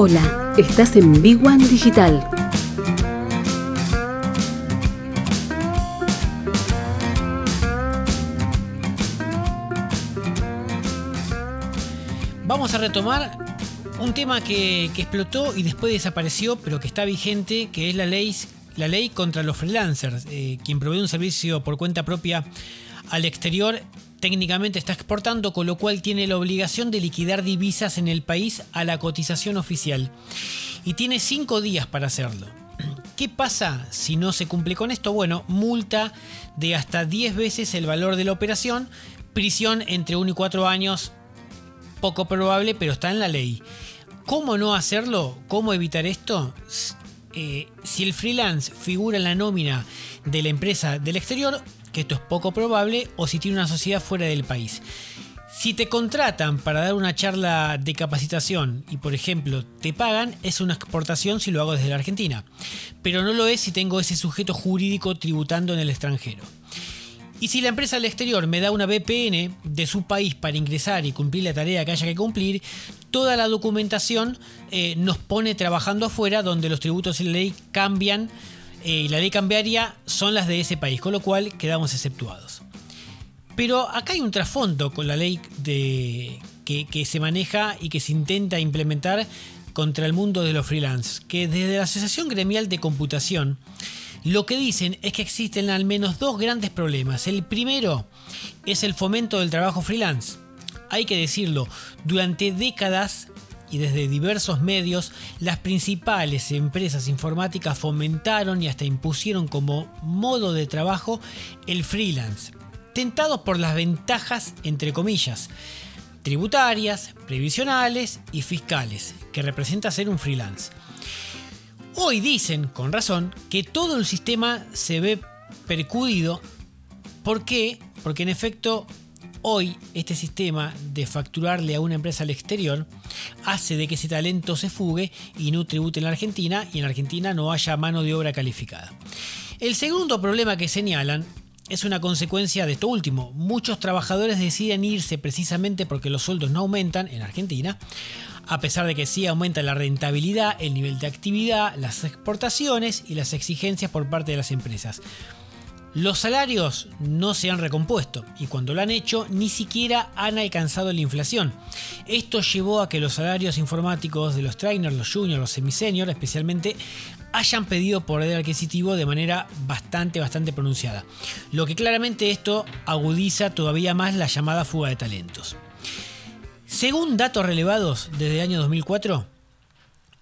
Hola, estás en Big Digital. Vamos a retomar un tema que, explotó y después desapareció, pero que está vigente, que es la ley, la ley contra los freelancers. Eh, quien provee un servicio por cuenta propia al exterior técnicamente está exportando, con lo cual tiene la obligación de liquidar divisas en el país a la cotización oficial. Y tiene cinco días para hacerlo. ¿Qué pasa si no se cumple con esto? Bueno, multa de hasta 10 veces el valor de la operación, prisión entre 1 y 4 años, poco probable, pero está en la ley. ¿Cómo no hacerlo? ¿Cómo evitar esto? Eh, si el freelance figura en la nómina de la empresa del exterior, que esto es poco probable, o si tiene una sociedad fuera del país. Si te contratan para dar una charla de capacitación y por ejemplo te pagan, es una exportación si lo hago desde la Argentina, pero no lo es si tengo ese sujeto jurídico tributando en el extranjero. Y si la empresa del exterior me da una VPN de su país para ingresar y cumplir la tarea que haya que cumplir, toda la documentación eh, nos pone trabajando afuera donde los tributos y la ley cambian eh, y la ley cambiaria son las de ese país, con lo cual quedamos exceptuados. Pero acá hay un trasfondo con la ley que, que se maneja y que se intenta implementar contra el mundo de los freelance, que desde la Asociación Gremial de Computación lo que dicen es que existen al menos dos grandes problemas. El primero es el fomento del trabajo freelance. Hay que decirlo, durante décadas y desde diversos medios, las principales empresas informáticas fomentaron y hasta impusieron como modo de trabajo el freelance, tentados por las ventajas, entre comillas, tributarias, previsionales y fiscales, que representa ser un freelance. Hoy dicen, con razón, que todo el sistema se ve percudido. ¿Por qué? Porque en efecto Hoy, este sistema de facturarle a una empresa al exterior hace de que ese talento se fugue y no tribute en la Argentina y en la Argentina no haya mano de obra calificada. El segundo problema que señalan es una consecuencia de esto último. Muchos trabajadores deciden irse precisamente porque los sueldos no aumentan en Argentina, a pesar de que sí aumenta la rentabilidad, el nivel de actividad, las exportaciones y las exigencias por parte de las empresas. Los salarios no se han recompuesto y cuando lo han hecho ni siquiera han alcanzado la inflación. Esto llevó a que los salarios informáticos de los trainers, los juniors, los semi-seniors especialmente hayan pedido poder adquisitivo de manera bastante, bastante pronunciada. Lo que claramente esto agudiza todavía más la llamada fuga de talentos. Según datos relevados desde el año 2004,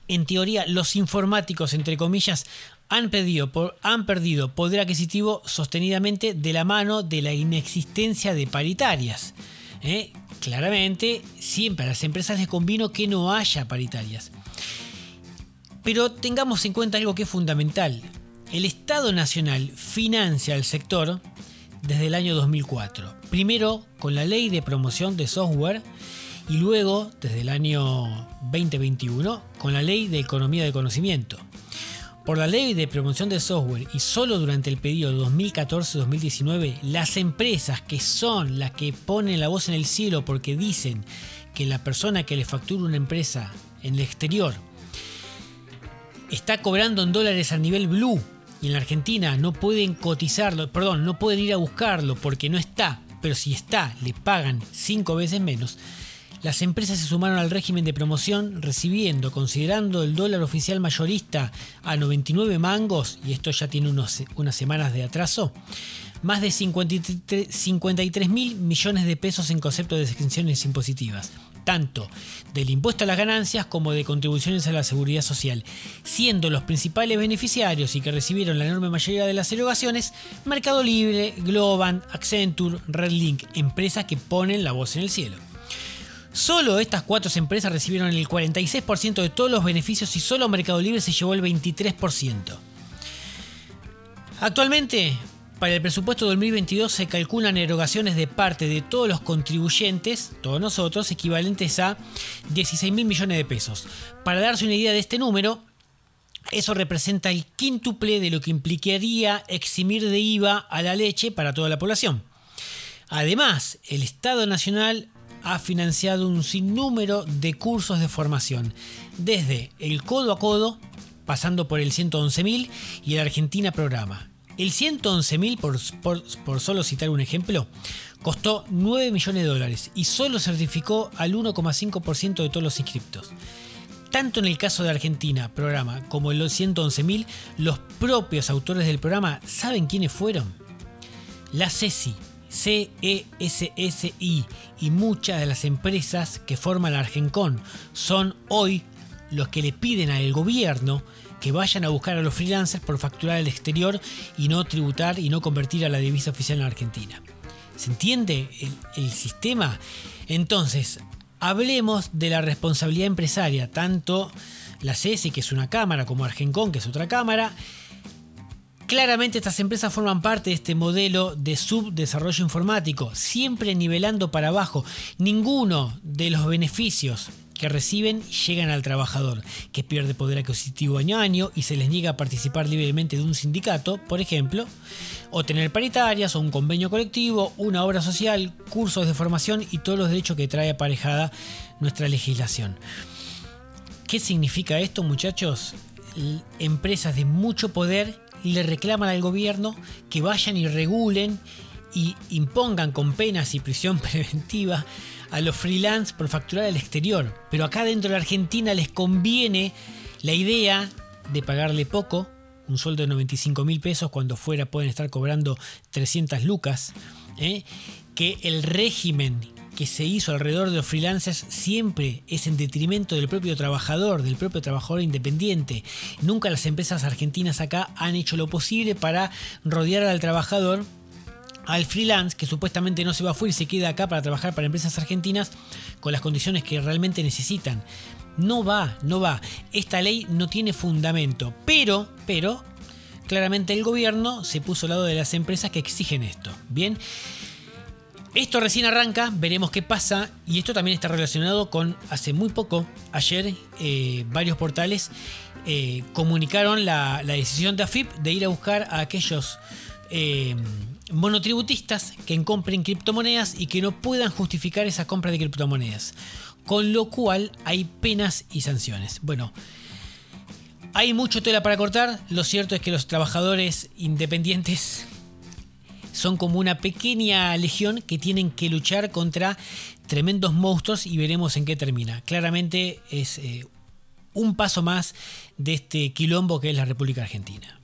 en teoría los informáticos, entre comillas, han perdido, poder adquisitivo sostenidamente de la mano de la inexistencia de paritarias. ¿eh? Claramente, siempre a las empresas les convino que no haya paritarias. Pero tengamos en cuenta algo que es fundamental. El Estado Nacional financia al sector desde el año 2004. Primero con la ley de promoción de software y luego, desde el año 2021, la ley de economía de conocimiento. Por la ley de promoción de software y solo durante el periodo 2014-2019, las empresas que son las que ponen la voz en el cielo porque dicen que la persona que le factura una empresa en el exterior está cobrando en dólares a nivel blue y en la Argentina no pueden cotizarlo, perdón, no pueden ir a buscarlo porque no está, pero si está, le pagan cinco veces menos las empresas se sumaron al régimen de promoción recibiendo, considerando el dólar oficial mayorista a 99 mangos, y esto ya tiene unas semanas de atraso, más de 53 mil millones de pesos en concepto de exenciones impositivas, tanto del impuesto a las ganancias como de contribuciones a la seguridad social, siendo los principales beneficiarios y que recibieron la enorme mayoría de las erogaciones Mercado Libre, Globan, Accenture, Redlink, empresas que ponen la voz en el cielo. Solo estas cuatro empresas recibieron el 46% de todos los beneficios y solo Mercado Libre se llevó el 23%. Actualmente, para el presupuesto 2022 se calculan erogaciones de parte de todos los contribuyentes, todos nosotros, equivalentes a 16 mil millones de pesos. Para darse una idea de este número, eso representa el quíntuple de lo que implicaría eximir de IVA a la leche para toda la población. Además, el Estado Nacional ha financiado un sinnúmero de cursos de formación, desde el codo a codo, pasando por el 111.000 y el Argentina Programa. El 111.000, por, solo citar un ejemplo, costó 9 millones de dólares y solo certificó al 1,5% de todos los inscriptos. Tanto en el caso de Argentina, programa, como en los 111.000, los propios autores del programa saben quiénes fueron. La CESI, CESSI y muchas de las empresas que forman Argencon son hoy los que le piden al gobierno que vayan a buscar a los freelancers por facturar al exterior y no tributar y no convertir a la divisa oficial en Argentina. ¿Se entiende el, sistema? Entonces, hablemos de la responsabilidad empresaria, tanto la CESI, que es una cámara, como Argencon, que es otra cámara. Claramente estas empresas forman parte de este modelo de subdesarrollo informático, siempre nivelando para abajo. Ninguno de los beneficios que reciben llegan al trabajador, que pierde poder adquisitivo año a año y se les niega a participar libremente de un sindicato, por ejemplo, o tener paritarias o un convenio colectivo, una obra social, cursos de formación y todos los derechos que trae aparejada nuestra legislación. ¿Qué significa esto, muchachos? Empresas de mucho poder le reclaman al gobierno que vayan y regulen y impongan con penas y prisión preventiva a los freelance por facturar al exterior. Pero acá dentro de la Argentina les conviene la idea de pagarle poco, un sueldo de 95 mil pesos, cuando fuera pueden estar cobrando 300 lucas, ¿eh? que el régimen que se hizo alrededor de los freelancers siempre es en detrimento del propio trabajador, del propio trabajador independiente. Nunca las empresas argentinas acá han hecho lo posible para rodear al trabajador al freelance que supuestamente no se va a fuir y se queda acá para trabajar para empresas argentinas con las condiciones que realmente necesitan. No va, no va. Esta ley no tiene fundamento, pero, pero, claramente el gobierno se puso al lado de las empresas que exigen esto. Bien. Esto recién arranca, veremos qué pasa y esto también está relacionado con hace muy poco, ayer eh, varios portales eh, comunicaron la, decisión de AFIP de ir a buscar a aquellos eh, monotributistas que compren criptomonedas y que no puedan justificar esa compra de criptomonedas. Con lo cual hay penas y sanciones. Bueno, hay mucho tela para cortar. Lo cierto es que los trabajadores independientes son como una pequeña legión que tienen que luchar contra tremendos monstruos y veremos en qué termina. Claramente es eh, un paso más de este quilombo que es la República Argentina.